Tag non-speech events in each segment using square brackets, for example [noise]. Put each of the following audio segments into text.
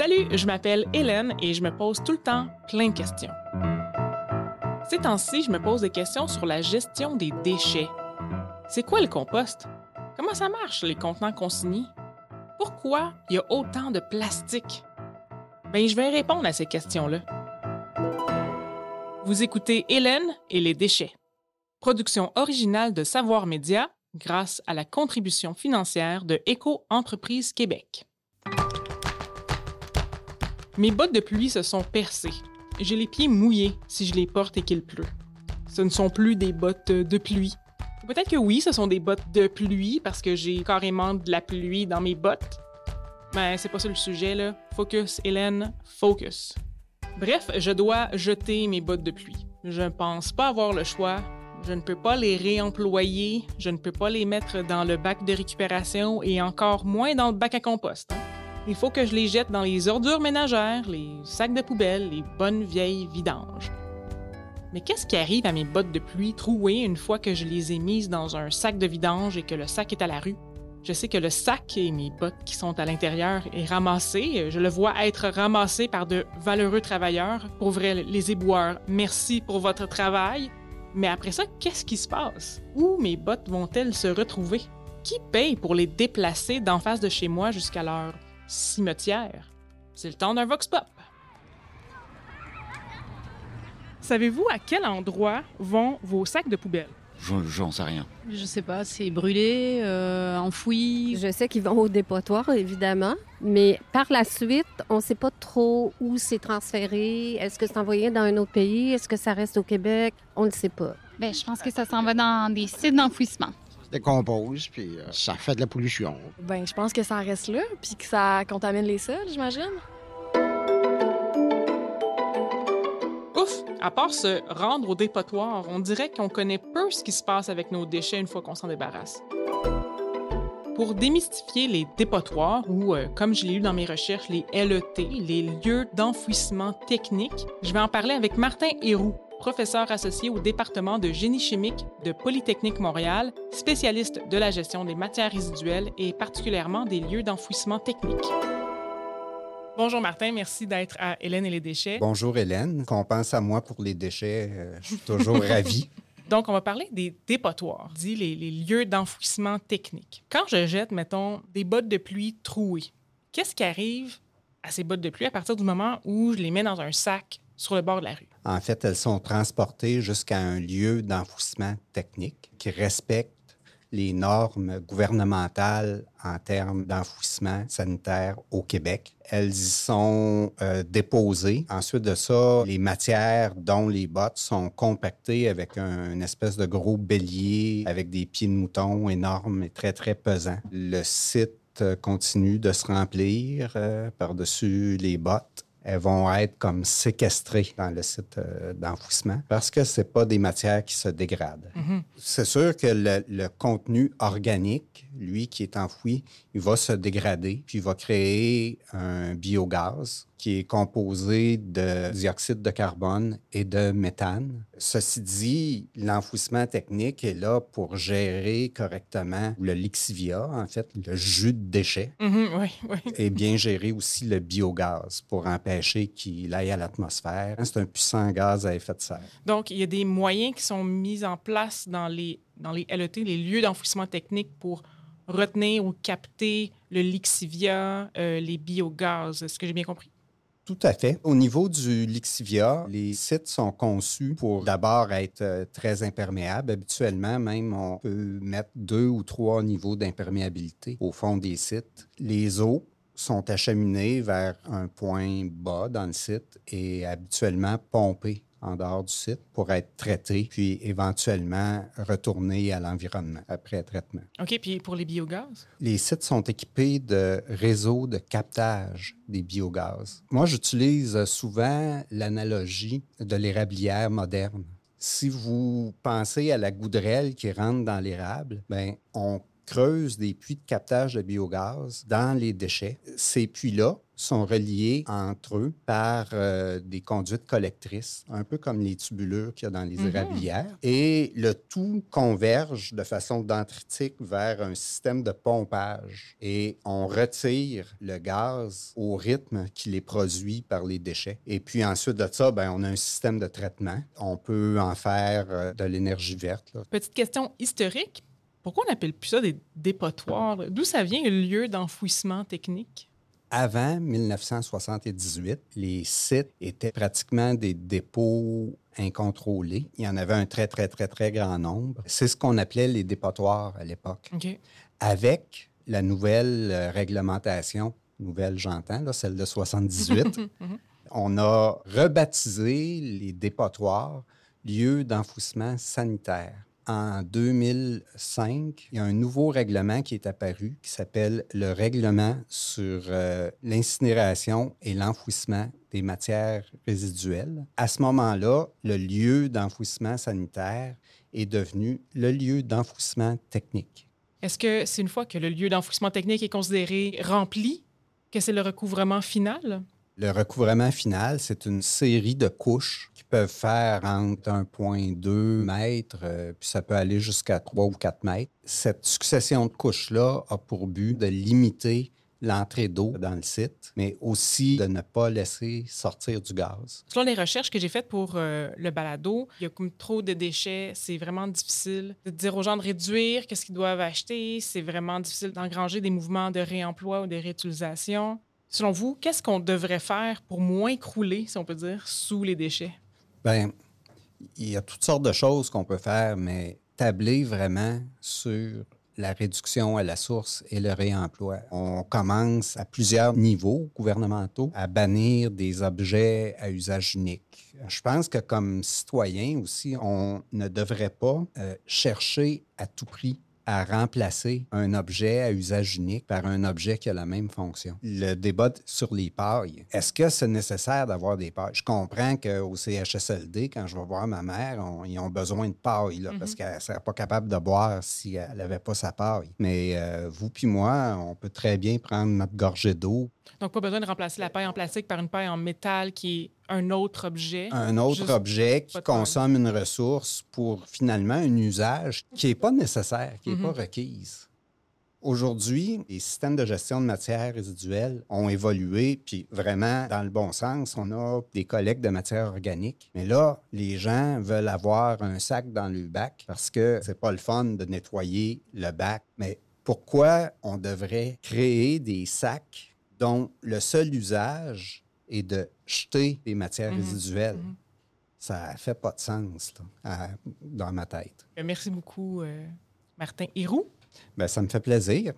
Salut, je m'appelle Hélène et je me pose tout le temps plein de questions. Ces temps-ci, je me pose des questions sur la gestion des déchets. C'est quoi le compost? Comment ça marche, les contenants consignés? Pourquoi il y a autant de plastique? Ben, je vais répondre à ces questions-là. Vous écoutez Hélène et les déchets. Production originale de Savoir Média grâce à la contribution financière de Éco-Entreprise Québec. Mes bottes de pluie se sont percées. J'ai les pieds mouillés si je les porte et qu'il pleut. Ce ne sont plus des bottes de pluie. Peut-être que oui, ce sont des bottes de pluie parce que j'ai carrément de la pluie dans mes bottes. Mais c'est pas ça le sujet, là. Focus, Hélène, focus. Bref, je dois jeter mes bottes de pluie. Je ne pense pas avoir le choix. Je ne peux pas les réemployer, je ne peux pas les mettre dans le bac de récupération et encore moins dans le bac à compost. hein. Il faut que je les jette dans les ordures ménagères, les sacs de poubelle, les bonnes vieilles vidanges. Mais qu'est-ce qui arrive à mes bottes de pluie trouées une fois que je les ai mises dans un sac de vidange et que le sac est à la rue? Je sais que le sac et mes bottes qui sont à l'intérieur est ramassé. Je le vois être ramassé par de valeureux travailleurs. Pour vrai, les éboueurs, merci pour votre travail. Mais après ça, qu'est-ce qui se passe? Où mes bottes vont-elles se retrouver? Qui paye pour les déplacer d'en face de chez moi jusqu'à leur cimetière? C'est le temps d'un vox pop. Savez-vous à quel endroit vont vos sacs de poubelle? J'en sais rien. Je sais pas, c'est brûlé, euh, enfoui. Je sais qu'ils vont au dépotoir, évidemment, mais par la suite, on ne sait pas trop où c'est transféré. Est-ce que c'est envoyé dans un autre pays? Est-ce que ça reste au Québec? On ne le sait pas. Ben, je pense que ça s'en va dans des sites d'enfouissement. Décompose, puis euh, ça fait de la pollution. Ben, je pense que ça reste là, puis que ça contamine les sols, j'imagine. Ouf! À part se rendre au dépotoir, on dirait qu'on connaît peu ce qui se passe avec nos déchets une fois qu'on s'en débarrasse. Pour démystifier les dépotoirs, ou euh, comme je l'ai lu dans mes recherches, les LET, les lieux d'enfouissement technique, je vais en parler avec Martin Héroux, professeur associé au département de génie chimique de Polytechnique Montréal, spécialiste de la gestion des matières résiduelles et particulièrement des lieux d'enfouissement technique. Bonjour Martin, merci d'être à Hélène et les déchets. Bonjour Hélène. Qu'on pense à moi pour les déchets, euh, je suis toujours ravi. [laughs] Donc, on va parler des dépotoirs, dit les, les lieux d'enfouissement technique. Quand je jette, mettons, des bottes de pluie trouées, qu'est-ce qui arrive à ces bottes de pluie à partir du moment où je les mets dans un sac sur le bord de la rue? En fait, elles sont transportées jusqu'à un lieu d'enfouissement technique qui respecte les normes gouvernementales en termes d'enfouissement sanitaire au Québec. Elles y sont euh, déposées. Ensuite de ça, les matières dont les bottes sont compactées avec un, une espèce de gros bélier avec des pieds de mouton énormes et très, très pesants. Le site continue de se remplir euh, par-dessus les bottes elles vont être comme séquestrées dans le site euh, d'enfouissement parce que ce pas des matières qui se dégradent. C'est sûr que le, le contenu organique, lui qui est enfoui, il va se dégrader, puis il va créer un biogaz qui est composé de dioxyde de carbone et de méthane. Ceci dit, l'enfouissement technique est là pour gérer correctement le lixivia, en fait, le jus de déchets, Mhm, oui, oui. et bien gérer aussi le biogaz pour empêcher qu'il aille à l'atmosphère. C'est un puissant gaz à effet de serre. Donc, il y a des moyens qui sont mis en place dans les, dans les LET, les lieux d'enfouissement technique, pour retenir ou capter le lixivia, euh, les biogaz. Est-ce que j'ai bien compris? Tout à fait. Au niveau du Lixivia, les sites sont conçus pour d'abord être euh, très imperméables. Habituellement, même, on peut mettre deux ou trois niveaux d'imperméabilité au fond des sites. Les eaux sont acheminées vers un point bas dans le site et habituellement pompées en dehors du site pour être traitées, puis éventuellement retournées à l'environnement après traitement. OK, puis pour les biogaz? Les sites sont équipés de réseaux de captage des biogaz. Moi, j'utilise souvent l'analogie de l'érablière moderne. Si vous pensez à la goudrelle qui rentre dans l'érable, ben on creusent des puits de captage de biogaz dans les déchets. Ces puits-là sont reliés entre eux par euh, des conduites collectrices, un peu comme les tubulures qu'il y a dans les érablières. Et le tout converge de façon dendritique vers un système de pompage. Et on retire le gaz au rythme qu'il est produit par les déchets. Et puis ensuite de ça, ben, on a un système de traitement. On peut en faire euh, de l'énergie verte. là. Petite question historique. Pourquoi on n'appelle plus ça des dépotoirs? D'où ça vient le lieu d'enfouissement technique? Avant 1978, les sites étaient pratiquement des dépôts incontrôlés. Il y en avait un très, très, très, très grand nombre. C'est ce qu'on appelait les dépotoirs à l'époque. Avec la nouvelle euh, réglementation, nouvelle j'entends, là, celle de 78, [laughs] Mhm. on a rebaptisé les dépotoirs lieux d'enfouissement sanitaire. En 2005, il y a un nouveau règlement qui est apparu qui s'appelle le règlement sur euh, l'incinération et l'enfouissement des matières résiduelles. À ce moment-là, le lieu d'enfouissement sanitaire est devenu le lieu d'enfouissement technique. Est-ce que c'est une fois que le lieu d'enfouissement technique est considéré rempli que c'est le recouvrement final? Le recouvrement final, c'est une série de couches qui peuvent faire entre 1,2 mètres, euh, puis ça peut aller jusqu'à 3 ou 4 mètres. Cette succession de couches-là a pour but de limiter l'entrée d'eau dans le site, mais aussi de ne pas laisser sortir du gaz. Selon les recherches que j'ai faites pour euh, le balado, il y a comme trop de déchets. C'est vraiment difficile de dire aux gens de réduire qu'est-ce qu'ils doivent acheter. C'est vraiment difficile d'engranger des mouvements de réemploi ou de réutilisation. Selon vous, qu'est-ce qu'on devrait faire pour moins crouler, si on peut dire, sous les déchets? Bien, il y a toutes sortes de choses qu'on peut faire, mais tabler vraiment sur la réduction à la source et le réemploi. On commence à plusieurs niveaux gouvernementaux à bannir des objets à usage unique. Je pense que comme citoyen aussi, on ne devrait pas euh, chercher à tout prix à remplacer un objet à usage unique par un objet qui a la même fonction. Le débat sur les pailles. Est-ce que c'est nécessaire d'avoir des pailles? Je comprends qu'au CHSLD, quand je vais voir ma mère, on- ils ont besoin de paille là, parce qu'elle ne serait pas capable de boire si elle n'avait pas sa paille. Mais euh, vous puis moi, on peut très bien prendre notre gorgée d'eau Donc, pas besoin de remplacer la paille en plastique par une paille en métal qui est un autre objet. un autre Juste objet qui consomme une ressource pour finalement un usage qui n'est pas nécessaire, qui n'est Mhm. pas requise. Aujourd'hui, les systèmes de gestion de matières résiduelles ont évolué, puis vraiment dans le bon sens. On a des collectes de matières organiques. Mais là, les gens veulent avoir un sac dans le bac parce que c'est pas le fun de nettoyer le bac. Mais pourquoi on devrait créer des sacs dont le seul usage est de jeter des matières Mhm. résiduelles? Mhm. Ça fait pas de sens là, à- dans ma tête. Euh, Merci beaucoup, euh, Martin Héroux. Ben, ça me fait plaisir.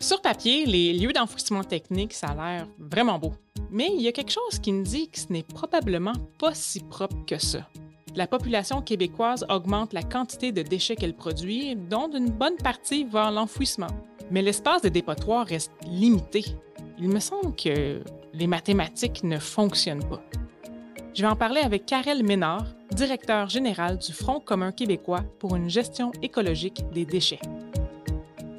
Sur papier, les lieux d'enfouissement technique, ça a l'air vraiment beau. Mais il y a quelque chose qui me dit que ce n'est probablement pas si propre que ça. La population québécoise augmente la quantité de déchets qu'elle produit, dont une bonne partie va à l'enfouissement. Mais l'espace de dépotoir reste limité. Il me semble que les mathématiques ne fonctionnent pas. Je vais en parler avec Karel Ménard, directeur général du Front commun québécois pour une gestion écologique des déchets.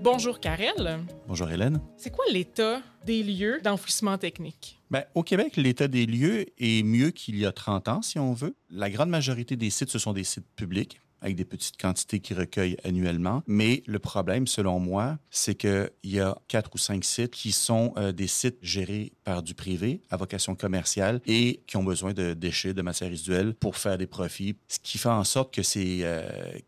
Bonjour Karel. Bonjour Hélène. C'est quoi l'état des lieux d'enfouissement technique? Ben, au Québec, l'état des lieux est mieux qu'il y a 30 ans, si on veut. La grande majorité des sites, ce sont des sites publics avec des petites quantités qui recueillent annuellement. Mais le problème, selon moi, c'est qu'il y a quatre ou cinq sites qui sont euh, des sites gérés par du privé à vocation commerciale et qui ont besoin de déchets, de matières résiduelles pour faire des profits. Ce qui fait en sorte que ces euh,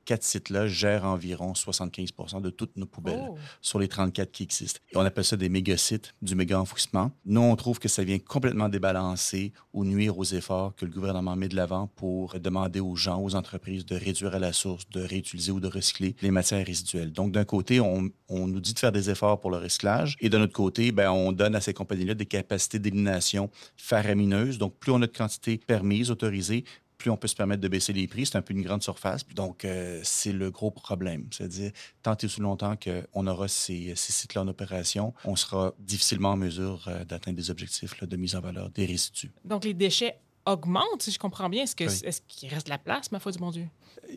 quatre sites-là gèrent environ 75 de toutes nos poubelles Oh. sur les 34 qui existent. Et on appelle ça des méga-sites, du méga-enfouissement. Nous, on trouve que ça vient complètement débalancer ou nuire aux efforts que le gouvernement met de l'avant pour demander aux gens, aux entreprises de réduire à la source, de réutiliser ou de recycler les matières résiduelles. Donc, d'un côté, on, on nous dit de faire des efforts pour le recyclage et de notre côté, ben, on donne à ces compagnies-là des capacités d'élimination faramineuses. Donc, plus on a de quantité permise, autorisée, plus on peut se permettre de baisser les prix. C'est un peu une grande surface. Donc, euh, c'est le gros problème. C'est-à-dire, tant et aussi longtemps qu'on aura ces, ces sites-là en opération, on sera difficilement en mesure euh, d'atteindre des objectifs là, de mise en valeur des résidus. Donc, les déchets augmente, si je comprends bien. Est-ce qu'il est qu'il reste de la place, ma foi du bon Dieu?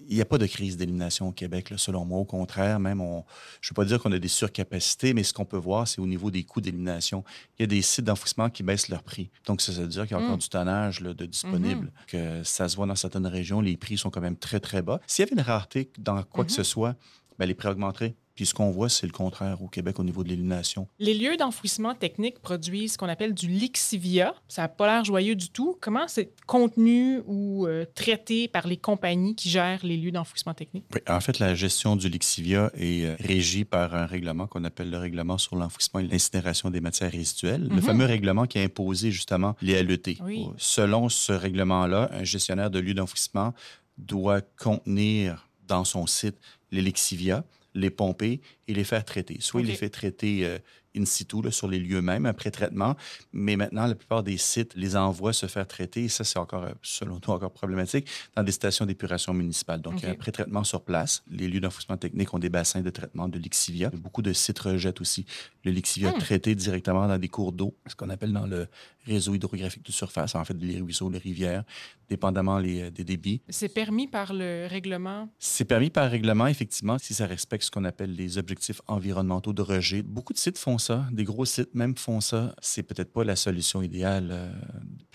Il n'y a pas de crise d'élimination au Québec, là, selon moi. Au contraire, même, on, je ne veux pas dire qu'on a des surcapacités, mais ce qu'on peut voir, c'est au niveau des coûts d'élimination. Il y a des sites d'enfouissement qui baissent leur prix. Donc, ça veut dire qu'il y a encore Mm. du tonnage là, de disponible, que ça se voit dans certaines régions. Les prix sont quand même très, très bas. S'il y avait une rareté dans quoi que Mhm. ce soit, ben, les prix augmenteraient. Puis ce qu'on voit, c'est le contraire au Québec au niveau de l'élimination. Les lieux d'enfouissement technique produisent ce qu'on appelle du lixivia. Ça n'a pas l'air joyeux du tout. Comment c'est contenu ou euh, traité par les compagnies qui gèrent les lieux d'enfouissement technique? Oui, en fait, la gestion du Lixivia est euh, régie par un règlement qu'on appelle le règlement sur l'enfouissement et l'incinération des matières résiduelles. Le Mhm. fameux règlement qui a imposé justement les LET. Oui. Selon ce règlement-là, un gestionnaire de lieu d'enfouissement doit contenir dans son site les Lixivia, les pomper et les faire traiter. Soit il les fait traiter euh, in situ, là, sur les lieux mêmes, un pré-traitement, mais maintenant, la plupart des sites les envoient se faire traiter, et ça, c'est encore, euh, selon nous, encore problématique, dans des stations d'épuration municipales. Donc, il y a OK. un pré-traitement sur place. Les lieux d'enfouissement technique ont des bassins de traitement de lixivia. Beaucoup de sites rejettent aussi le lixivia Hmm. traité directement dans des cours d'eau, ce qu'on appelle dans le réseau hydrographique de surface, en fait, les ruisseaux, les rivières, dépendamment les, euh, des débits. C'est permis par le règlement? C'est permis par règlement, effectivement, si ça respecte ce qu'on appelle les objectifs environnementaux de rejet. Beaucoup de sites font ça, des gros sites même font ça. C'est peut-être pas la solution idéale. euh,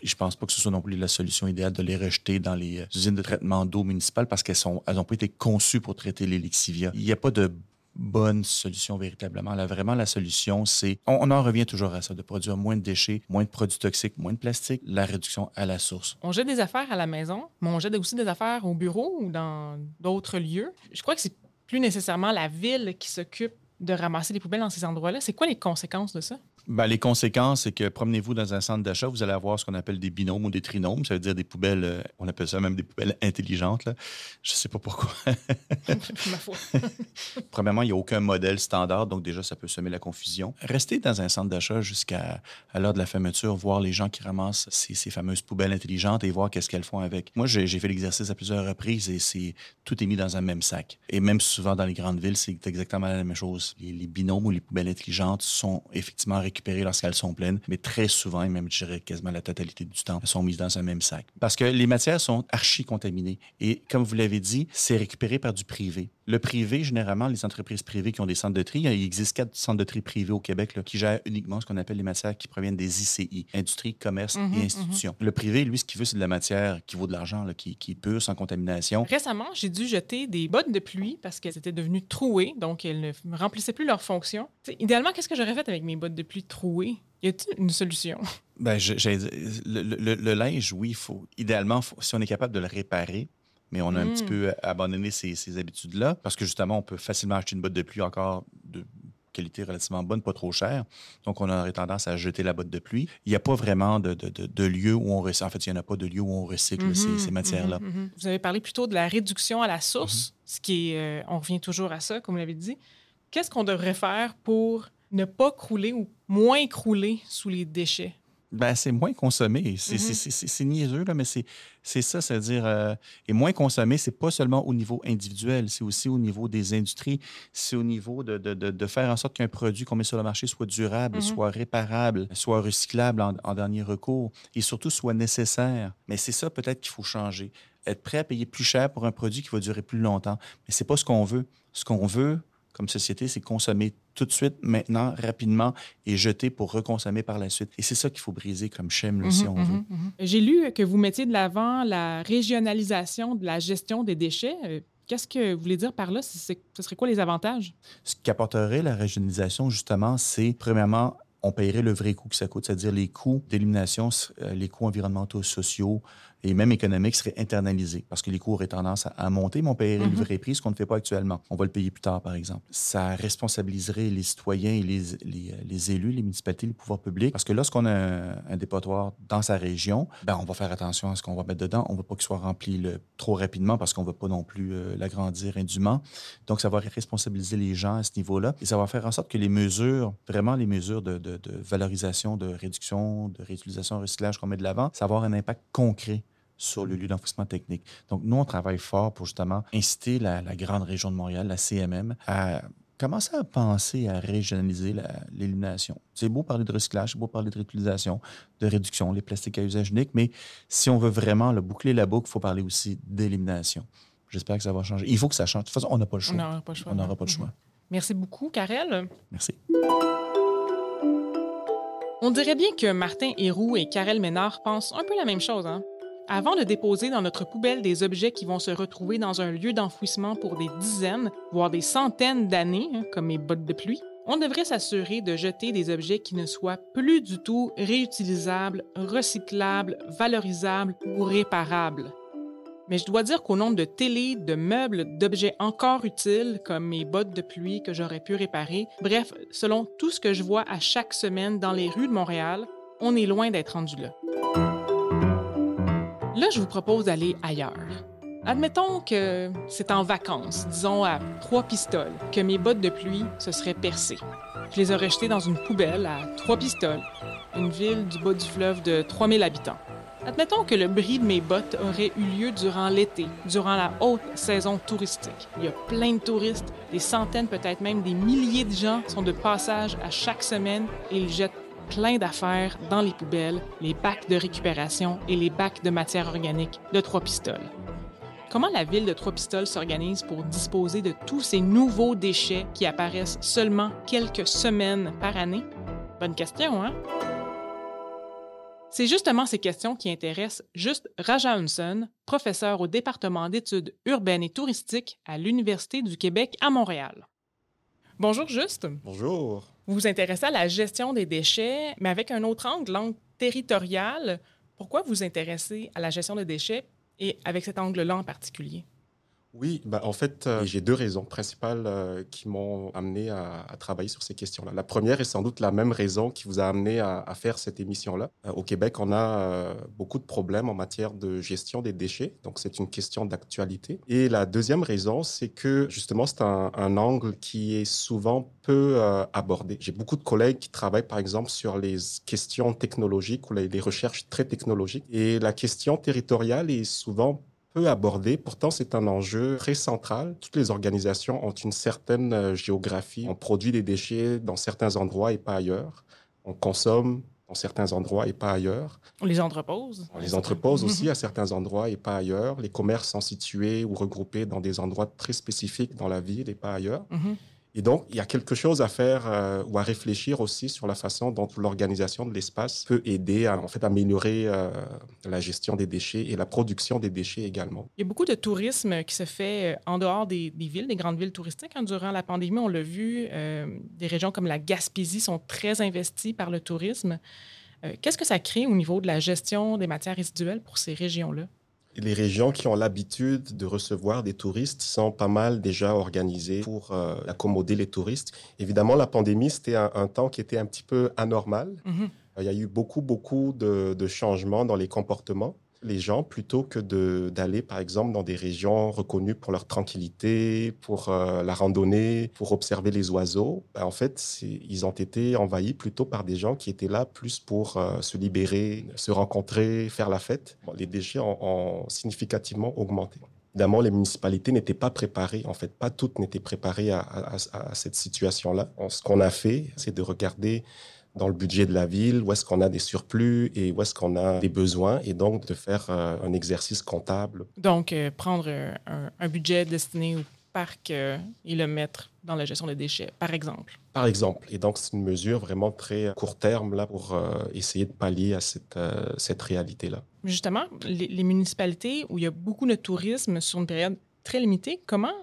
je pense pas que ce soit non plus la solution idéale de les rejeter dans les euh, usines de traitement d'eau municipales parce qu'elles sont, elles pas été conçues pour traiter les lixivia. Il n'y a pas de bonne solution véritablement. Là, vraiment, la solution, c'est... On, on en revient toujours à ça, de produire moins de déchets, moins de produits toxiques, moins de plastique, la réduction à la source. On jette des affaires à la maison, mais on jette aussi des affaires au bureau ou dans d'autres lieux. Je crois que c'est plus nécessairement la ville qui s'occupe de ramasser les poubelles dans ces endroits-là? C'est quoi les conséquences de ça? Ben, les conséquences, c'est que promenez-vous dans un centre d'achat, vous allez avoir ce qu'on appelle des binômes ou des trinômes. Ça veut dire des poubelles, euh, on appelle ça même des poubelles intelligentes. Là. Je sais pas pourquoi. [laughs] [laughs] Premièrement, il n'y a aucun modèle standard, donc déjà, ça peut semer la confusion. Restez dans un centre d'achat jusqu'à à l'heure de la fermeture, voir les gens qui ramassent ces, ces fameuses poubelles intelligentes et voir qu'est-ce qu'elles font avec. Moi, j'ai j'ai fait l'exercice à plusieurs reprises et c'est tout est mis dans un même sac. Et même souvent dans les grandes villes, c'est exactement la même chose. Les, les binômes ou les poubelles intelligentes sont effectivement récupérées lorsqu'elles sont pleines, mais très souvent, et même je dirais quasiment la totalité du temps, elles sont mises dans un même sac. Parce que les matières sont archi contaminées. Et comme vous l'avez dit, c'est récupéré par du privé. Le privé, généralement, les entreprises privées qui ont des centres de tri, il existe quatre centres de tri privés au Québec là, qui gèrent uniquement ce qu'on appelle les matières qui proviennent des ICI, industrie, commerce Mhm, et institutions. Le privé, lui, ce qu'il veut, c'est de la matière qui vaut de l'argent, qui, qui est pure, sans contamination. Récemment, j'ai dû jeter des bottes de pluie parce qu'elles étaient devenues trouées, donc elles ne remplissaient plus leur fonction. T'sais, idéalement, qu'est-ce que j'aurais fait avec mes bottes de pluie trouées? Y a-t-il une solution? Ben, je- le, le- le linge, oui, il faut, idéalement, faut- si on est capable de le réparer, mais on a un Mm. petit peu abandonné ces, ces habitudes-là, parce que justement, on peut facilement acheter une botte de pluie encore de qualité relativement bonne, pas trop chère. Donc, on aurait tendance à jeter la botte de pluie. Il n'y a pas vraiment de, de- de- de lieu où on recycle. En fait, il n'y en a pas de lieu où on recycle ces, Mhm, ces matières-là. mhm, mhm. Vous avez parlé plutôt de la réduction à la source, ce qui est, euh, on revient toujours à ça, comme vous l'avez dit. Qu'est-ce qu'on devrait faire pour ne pas crouler ou moins crouler sous les déchets? Ben, c'est moins consommé. C'est c'est- c'est niaiseux, là, mais c'est c'est ça, c'est-à-dire, euh, et moins consommé, c'est pas seulement au niveau individuel, c'est aussi au niveau des industries, c'est au niveau de, de- de- de faire en sorte qu'un produit qu'on met sur le marché soit durable, Mhm. soit réparable, soit recyclable en, en dernier recours et surtout soit nécessaire. Mais c'est ça peut-être qu'il faut changer. Être prêt à payer plus cher pour un produit qui va durer plus longtemps. Mais c'est pas ce qu'on veut. Ce qu'on veut, comme société, c'est consommer tout de suite, maintenant, rapidement, et jeter pour reconsommer par la suite. Et c'est ça qu'il faut briser comme chaîne, là, si Mhm, on mhm, veut. mhm. J'ai lu que vous mettiez de l'avant la régionalisation de la gestion des déchets. Euh, Qu'est-ce que vous voulez dire par là? Ce serait quoi les avantages? Ce qu'apporterait la régionalisation, justement, c'est, premièrement, on paierait le vrai coût que ça coûte, c'est-à-dire les coûts d'élimination, euh, les coûts environnementaux, sociaux et même économiques seraient internalisés parce que les coûts auraient tendance à, à monter, mais on paierait Mhm. le vrai prix, ce qu'on ne fait pas actuellement. On va le payer plus tard, par exemple. Ça responsabiliserait les citoyens et les, les, les élus, les municipalités, les pouvoirs publics parce que lorsqu'on a un, un dépotoir dans sa région, ben, on va faire attention à ce qu'on va mettre dedans. On ne veut pas qu'il soit rempli le- trop rapidement parce qu'on ne veut pas non plus euh, l'agrandir indûment. Donc, ça va responsabiliser les gens à ce niveau-là et ça va faire en sorte que les mesures, vraiment les mesures de, de- de valorisation, de réduction, de réutilisation, recyclage qu'on met de l'avant, ça va avoir un impact concret sur le lieu d'enfouissement technique. Donc, nous, on travaille fort pour justement inciter la, la grande région de Montréal, la CMM, à commencez à penser à régionaliser l'élimination. C'est beau parler de recyclage, c'est beau parler de réutilisation, de réduction, les plastiques à usage unique, mais si on veut vraiment le boucler la boucle, il faut parler aussi d'élimination. J'espère que ça va changer. Il faut que ça change. De toute façon, on n'a pas le choix. On n'aura pas le choix. On n'aura pas le choix. Merci beaucoup, Karel. Merci. On dirait bien que Martin Héroux et Karel Ménard pensent un peu la même chose. Hein? Avant de déposer dans notre poubelle des objets qui vont se retrouver dans un lieu d'enfouissement pour des dizaines, voire des centaines d'années, hein, comme mes bottes de pluie, on devrait s'assurer de jeter des objets qui ne soient plus du tout réutilisables, recyclables, valorisables ou réparables. Mais je dois dire qu'au nombre de télé, de meubles, d'objets encore utiles, comme mes bottes de pluie que j'aurais pu réparer, bref, selon tout ce que je vois à chaque semaine dans les rues de Montréal, on est loin d'être rendu là. Là, je vous propose d'aller ailleurs. Admettons que c'est en vacances, disons à trois pistoles, que mes bottes de pluie se seraient percées. Je les aurais jetées dans une poubelle à trois pistoles, une ville du bas du fleuve de 3000 habitants. Admettons que le bris de mes bottes aurait eu lieu durant l'été, durant la haute saison touristique. Il y a plein de touristes, des centaines, peut-être même des milliers de gens sont de passage à chaque semaine et ils jettent plein d'affaires dans les poubelles, les bacs de récupération et les bacs de matière organique de Trois Pistoles. Comment la ville de Trois Pistoles s'organise pour disposer de tous ces nouveaux déchets qui apparaissent seulement quelques semaines par année? Bonne question, hein? C'est justement ces questions qui intéressent Juste Raja Hunson, professeur au département d'études urbaines et touristiques à l'Université du Québec à Montréal. Bonjour Juste. Bonjour. Vous vous intéressez à la gestion des déchets, mais avec un autre angle, l'angle territorial. Pourquoi vous vous intéressez à la gestion des déchets et avec cet angle-là en particulier? Oui, bah en fait, euh, j'ai deux raisons principales euh, qui m'ont amené à, travailler sur ces questions-là. La première est sans doute la même raison qui vous a amené à, faire cette émission-là. Euh, au Québec, on a beaucoup de problèmes en matière de gestion des déchets, donc c'est une question d'actualité. Et la deuxième raison, c'est que justement, c'est un, angle qui est souvent peu abordé. J'ai beaucoup de collègues qui travaillent, par exemple, sur les questions technologiques ou les recherches très technologiques. Et la question territoriale est souvent peu abordé. Pourtant, c'est un enjeu très central. Toutes les organisations ont une certaine euh, géographie. On produit des déchets dans certains endroits et pas ailleurs. On consomme dans certains endroits et pas ailleurs. On les entrepose. On les entrepose aussi à certains endroits et pas ailleurs. Les commerces sont situés ou regroupés dans des endroits très spécifiques dans la ville et pas ailleurs. Et donc, il y a quelque chose à faire euh, ou à réfléchir aussi sur la façon dont l'organisation de l'espace peut aider à en fait améliorer euh, la gestion des déchets et la production des déchets également. Il y a beaucoup de tourisme qui se fait euh, en dehors des, villes, des grandes villes touristiques. Hein. Durant la pandémie, on l'a vu, des régions comme la Gaspésie sont très investies par le tourisme. Qu'est-ce que ça crée au niveau de la gestion des matières résiduelles pour ces régions-là? Les régions qui ont l'habitude de recevoir des touristes sont pas mal déjà organisées pour euh, accommoder les touristes. Évidemment, la pandémie, c'était un, temps qui était un petit peu anormal. Mm-hmm. Il y a eu beaucoup, beaucoup de changements dans les comportements les gens plutôt que d'aller, par exemple, dans des régions reconnues pour leur tranquillité, pour euh, la randonnée, pour observer les oiseaux. Ben, en fait, ils ont été envahis plutôt par des gens qui étaient là plus pour euh, se libérer, se rencontrer, faire la fête. les déchets ont, significativement augmenté. Évidemment, les municipalités n'étaient pas préparées, en fait, pas toutes n'étaient préparées à, à cette situation-là. Ce qu'on a fait, c'est de regarder dans le budget de la ville, où est-ce qu'on a des surplus et où est-ce qu'on a des besoins, et donc de faire euh, un exercice comptable. Donc, euh, prendre un, budget destiné au parc euh, et le mettre dans la gestion des déchets, par exemple. Par exemple. Et donc, c'est une mesure vraiment très court terme là, pour essayer de pallier à cette, cette réalité-là. Justement, les, les, municipalités où il y a beaucoup de tourisme sur une période très limitée, comment,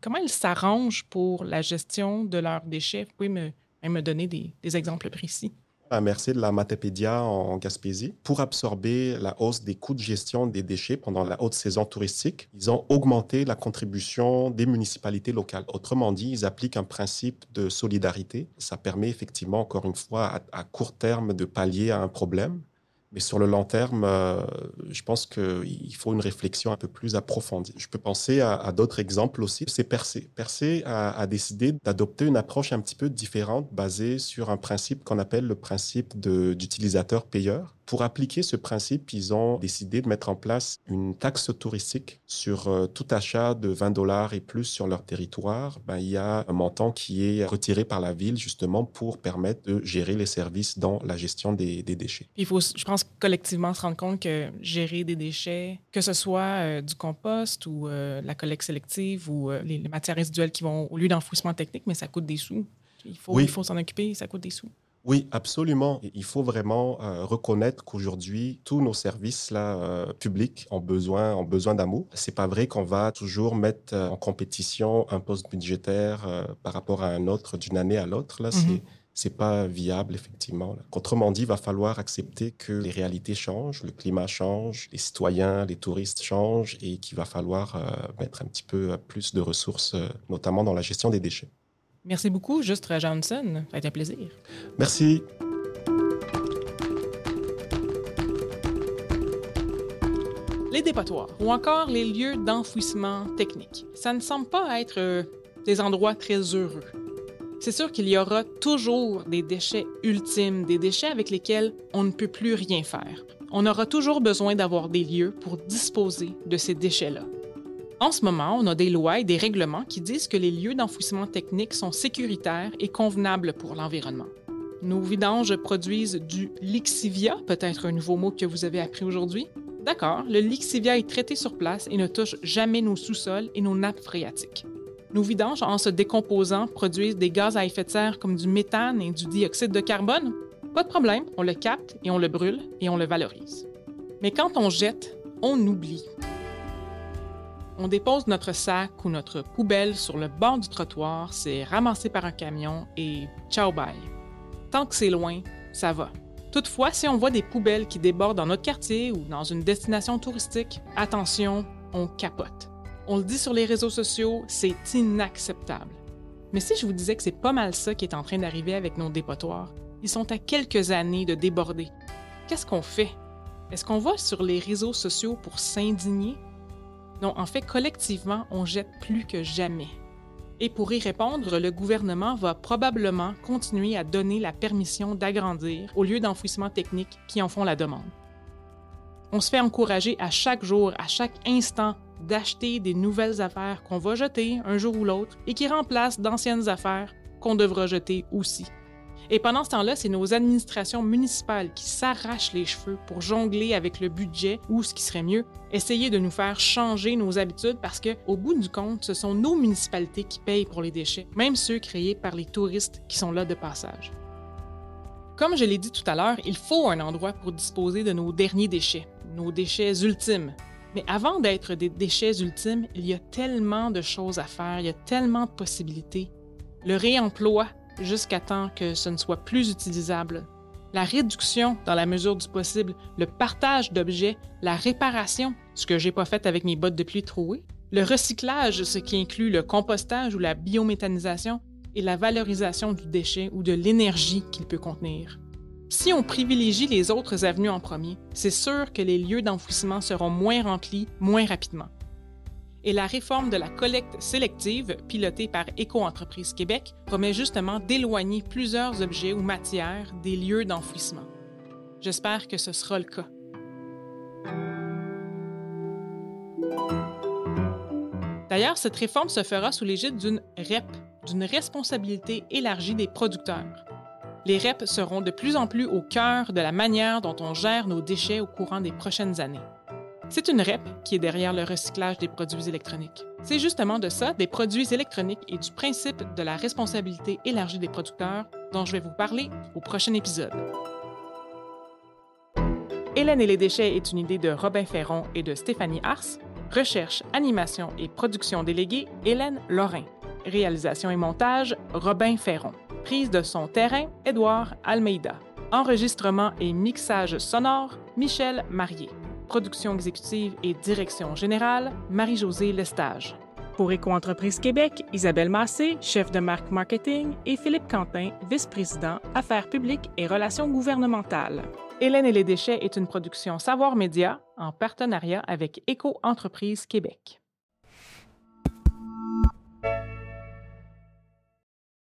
comment ils s'arrangent pour la gestion de leurs déchets? Vous pouvez me me donner des, exemples précis. À merci de la Matapédia en Gaspésie. Pour absorber la hausse des coûts de gestion des déchets pendant la haute saison touristique, ils ont augmenté la contribution des municipalités locales. Autrement dit, ils appliquent un principe de solidarité. Ça permet effectivement, encore une fois, à court terme de pallier à un problème mais sur le long terme, euh, je pense qu'il faut une réflexion un peu plus approfondie. Je peux penser à, d'autres exemples aussi. C'est Percé. Percé a, décidé d'adopter une approche un petit peu différente basée sur un principe qu'on appelle le principe d'utilisateur-payeur. Pour appliquer ce principe, ils ont décidé de mettre en place une taxe touristique sur euh, tout achat de 20 dollars et plus sur leur territoire. Ben, il y a un montant qui est retiré par la ville justement pour permettre de gérer les services dans la gestion des, déchets. Il faut, je pense, collectivement se rendre compte que gérer des déchets, que ce soit euh, du compost ou euh, la collecte sélective ou les, les, matières résiduelles qui vont au lieu d'enfouissement technique, mais ça coûte des sous. Il faut, il faut s'en occuper, ça coûte des sous. Oui, absolument. Il faut vraiment euh, reconnaître qu'aujourd'hui, tous nos services là, euh, publics ont besoin, ont besoin d'amour. C'est pas vrai qu'on va toujours mettre euh, en compétition un poste budgétaire par rapport à un autre d'une année à l'autre. Là, c'est mhm. c'est pas viable, effectivement. Autrement dit, il va falloir accepter que les réalités changent, le climat change, les citoyens, les touristes changent et qu'il va falloir mettre un petit peu plus de ressources, notamment dans la gestion des déchets. Merci beaucoup, Justre Johnson. Ça a été un plaisir. Merci. Les dépotoirs ou encore les lieux d'enfouissement technique. Ça ne semble pas être euh, des endroits très heureux. C'est sûr qu'il y aura toujours des déchets ultimes, des déchets avec lesquels on ne peut plus rien faire. On aura toujours besoin d'avoir des lieux pour disposer de ces déchets-là. En ce moment, on a des lois et des règlements qui disent que les lieux d'enfouissement technique sont sécuritaires et convenables pour l'environnement. Nos vidanges produisent du lixivia, peut-être un nouveau mot que vous avez appris aujourd'hui. D'accord, le lixivia est traité sur place et ne touche jamais nos sous-sols et nos nappes phréatiques. Nos vidanges, en se décomposant, produisent des gaz à effet de serre comme du méthane et du dioxyde de carbone. Pas de problème, on le capte et on le brûle et on le valorise. Mais quand on jette, on oublie. On dépose notre sac ou notre poubelle sur le bord du trottoir, c'est ramassé par un camion et ciao bye. Tant que c'est loin, ça va. Toutefois, si on voit des poubelles qui débordent dans notre quartier ou dans une destination touristique, attention, on capote. On le dit sur les réseaux sociaux, c'est inacceptable. Mais si je vous disais que c'est pas mal ça qui est en train d'arriver avec nos dépotoirs, ils sont à quelques années de déborder. Qu'est-ce qu'on fait? Est-ce qu'on va sur les réseaux sociaux pour s'indigner? Non, en fait, collectivement, on jette plus que jamais. Et pour y répondre, le gouvernement va probablement continuer à donner la permission d'agrandir au lieu d'enfouissement technique qui en font la demande. On se fait encourager à chaque jour, à chaque instant, d'acheter des nouvelles affaires qu'on va jeter un jour ou l'autre et qui remplacent d'anciennes affaires qu'on devra jeter aussi. Et pendant ce temps-là, c'est nos administrations municipales qui s'arrachent les cheveux pour jongler avec le budget ou, ce qui serait mieux, essayer de nous faire changer nos habitudes parce que, au bout du compte, ce sont nos municipalités qui payent pour les déchets, même ceux créés par les touristes qui sont là de passage. Comme je l'ai dit tout à l'heure, il faut un endroit pour disposer de nos derniers déchets, nos déchets ultimes. Mais avant d'être des déchets ultimes, il y a tellement de choses à faire, il y a tellement de possibilités. Le réemploi, jusqu'à temps que ce ne soit plus utilisable. La réduction dans la mesure du possible, le partage d'objets, la réparation, ce que j'ai pas fait avec mes bottes de pluie trouées, le recyclage, ce qui inclut le compostage ou la biométhanisation, et la valorisation du déchet ou de l'énergie qu'il peut contenir. Si on privilégie les autres avenues en premier, c'est sûr que les lieux d'enfouissement seront moins remplis moins rapidement et la réforme de la collecte sélective, pilotée par Éco-entreprise Québec, promet justement d'éloigner plusieurs objets ou matières des lieux d'enfouissement. J'espère que ce sera le cas. D'ailleurs, cette réforme se fera sous l'égide d'une REP, d'une responsabilité élargie des producteurs. Les REP seront de plus en plus au cœur de la manière dont on gère nos déchets au courant des prochaines années. C'est une REP qui est derrière le recyclage des produits électroniques. C'est justement de ça, des produits électroniques et du principe de la responsabilité élargie des producteurs dont je vais vous parler au prochain épisode. Hélène et les déchets est une idée de Robin Ferron et de Stéphanie Ars. Recherche, animation et production déléguée, Hélène Lorrain. Réalisation et montage, Robin Ferron. Prise de son terrain, Édouard Almeida. Enregistrement et mixage sonore, Michel Marié. Production exécutive et direction générale, Marie-Josée Lestage. Pour Éco-entreprise Québec, Isabelle Massé, chef de marque marketing, et Philippe Quentin, vice-président, affaires publiques et relations gouvernementales. Hélène et les déchets est une production Savoir Média en partenariat avec Éco-entreprise Québec.